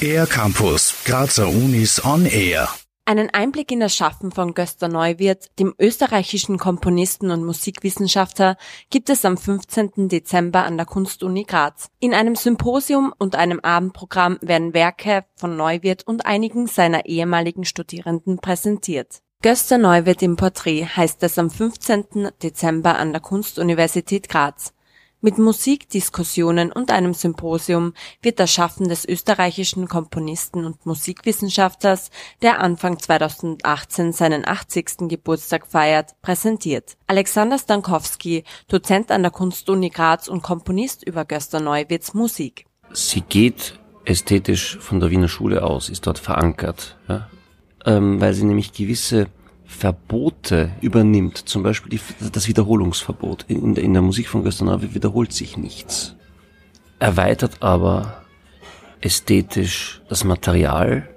Air Campus, Grazer Unis on Air. Einen Einblick in das Schaffen von Gösta Neuwirth, dem österreichischen Komponisten und Musikwissenschaftler, gibt es am 15. Dezember an der Kunstuni Graz. In einem Symposium und einem Abendprogramm werden Werke von Neuwirth und einigen seiner ehemaligen Studierenden präsentiert. Gösta Neuwirth im Porträt heißt es am 15. Dezember an der Kunstuniversität Graz. Mit Musik, Diskussionen und einem Symposium wird das Schaffen des österreichischen Komponisten und Musikwissenschaftlers, der Anfang 2018 seinen 80. Geburtstag feiert, präsentiert. Alexander Stankowski, Dozent an der Kunstuni Graz und Komponist über Gösta Neuwirths Musik. Sie geht ästhetisch von der Wiener Schule aus, ist dort verankert, ja? ähm, weil sie nämlich gewisse Verbote übernimmt, zum Beispiel die, das Wiederholungsverbot. In der, in der Musik von Gustave wiederholt sich nichts. Erweitert aber ästhetisch das Material,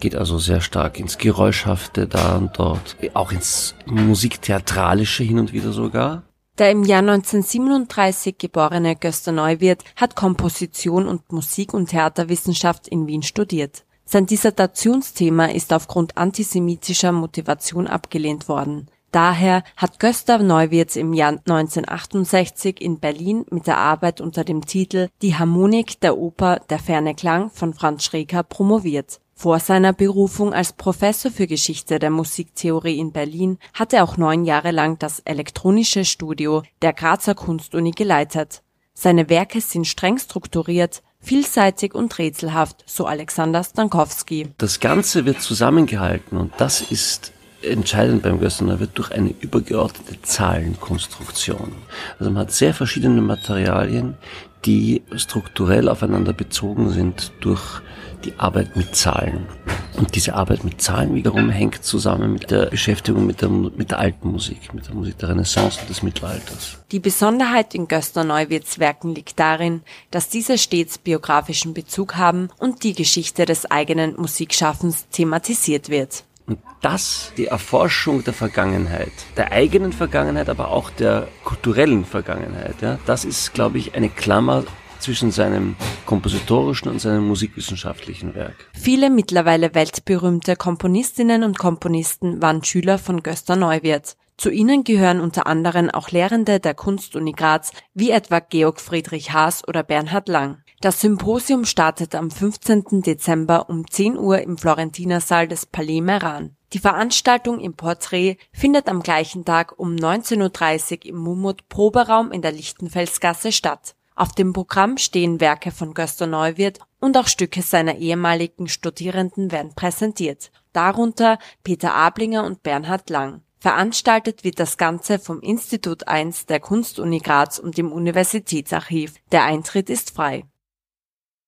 geht also sehr stark ins Geräuschhafte da und dort, auch ins Musiktheatralische hin und wieder sogar. Der im Jahr 1937 geborene Gösta Neuwirth hat Komposition und Musik- und Theaterwissenschaft in Wien studiert. Sein Dissertationsthema ist aufgrund antisemitischer Motivation abgelehnt worden. Daher hat Gösta Neuwirth im Jahr 1968 in Berlin mit der Arbeit unter dem Titel Die Harmonik der Oper Der ferne Klang von Franz Schreker promoviert. Vor seiner Berufung als Professor für Geschichte der Musiktheorie in Berlin hat er auch neun Jahre lang das elektronische Studio der Grazer Kunstuni geleitet. Seine Werke sind streng strukturiert, vielseitig und rätselhaft, so Alexander Stankowski. Das Ganze wird zusammengehalten und das ist entscheidend beim Gössener wird durch eine übergeordnete Zahlenkonstruktion. Also man hat sehr verschiedene Materialien, die strukturell aufeinander bezogen sind durch die Arbeit mit Zahlen. Und diese Arbeit mit Zahlen wiederum hängt zusammen mit der Beschäftigung mit der, mit der alten Musik, mit der Musik der Renaissance und des Mittelalters. Die Besonderheit in Göster Neuwirths Werken liegt darin, dass diese stets biografischen Bezug haben und die Geschichte des eigenen Musikschaffens thematisiert wird. Und das, die Erforschung der Vergangenheit, der eigenen Vergangenheit, aber auch der kulturellen Vergangenheit, ja, das ist, glaube ich, eine Klammer zwischen seinem kompositorischen und seinem musikwissenschaftlichen Werk. Viele mittlerweile weltberühmte Komponistinnen und Komponisten waren Schüler von Gösta Neuwirth. Zu ihnen gehören unter anderem auch Lehrende der Kunstuni Graz, wie etwa Georg Friedrich Haas oder Bernhard Lang. Das Symposium startet am 15. Dezember um 10 Uhr im Florentinersaal des Palais Meran. Die Veranstaltung im Porträt findet am gleichen Tag um 19.30 Uhr im Mummut Proberaum in der Lichtenfelsgasse statt. Auf dem Programm stehen Werke von Gösta Neuwirth und auch Stücke seiner ehemaligen Studierenden werden präsentiert, darunter Peter Ablinger und Bernhard Lang. Veranstaltet wird das Ganze vom Institut 1 der Kunstuni Graz und dem Universitätsarchiv. Der Eintritt ist frei.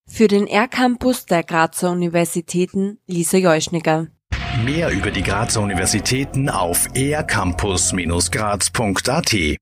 Für den R-Campus der Grazer Universitäten Lisa Jeuschniger. Mehr über die Grazer Universitäten auf ercampus-graz.at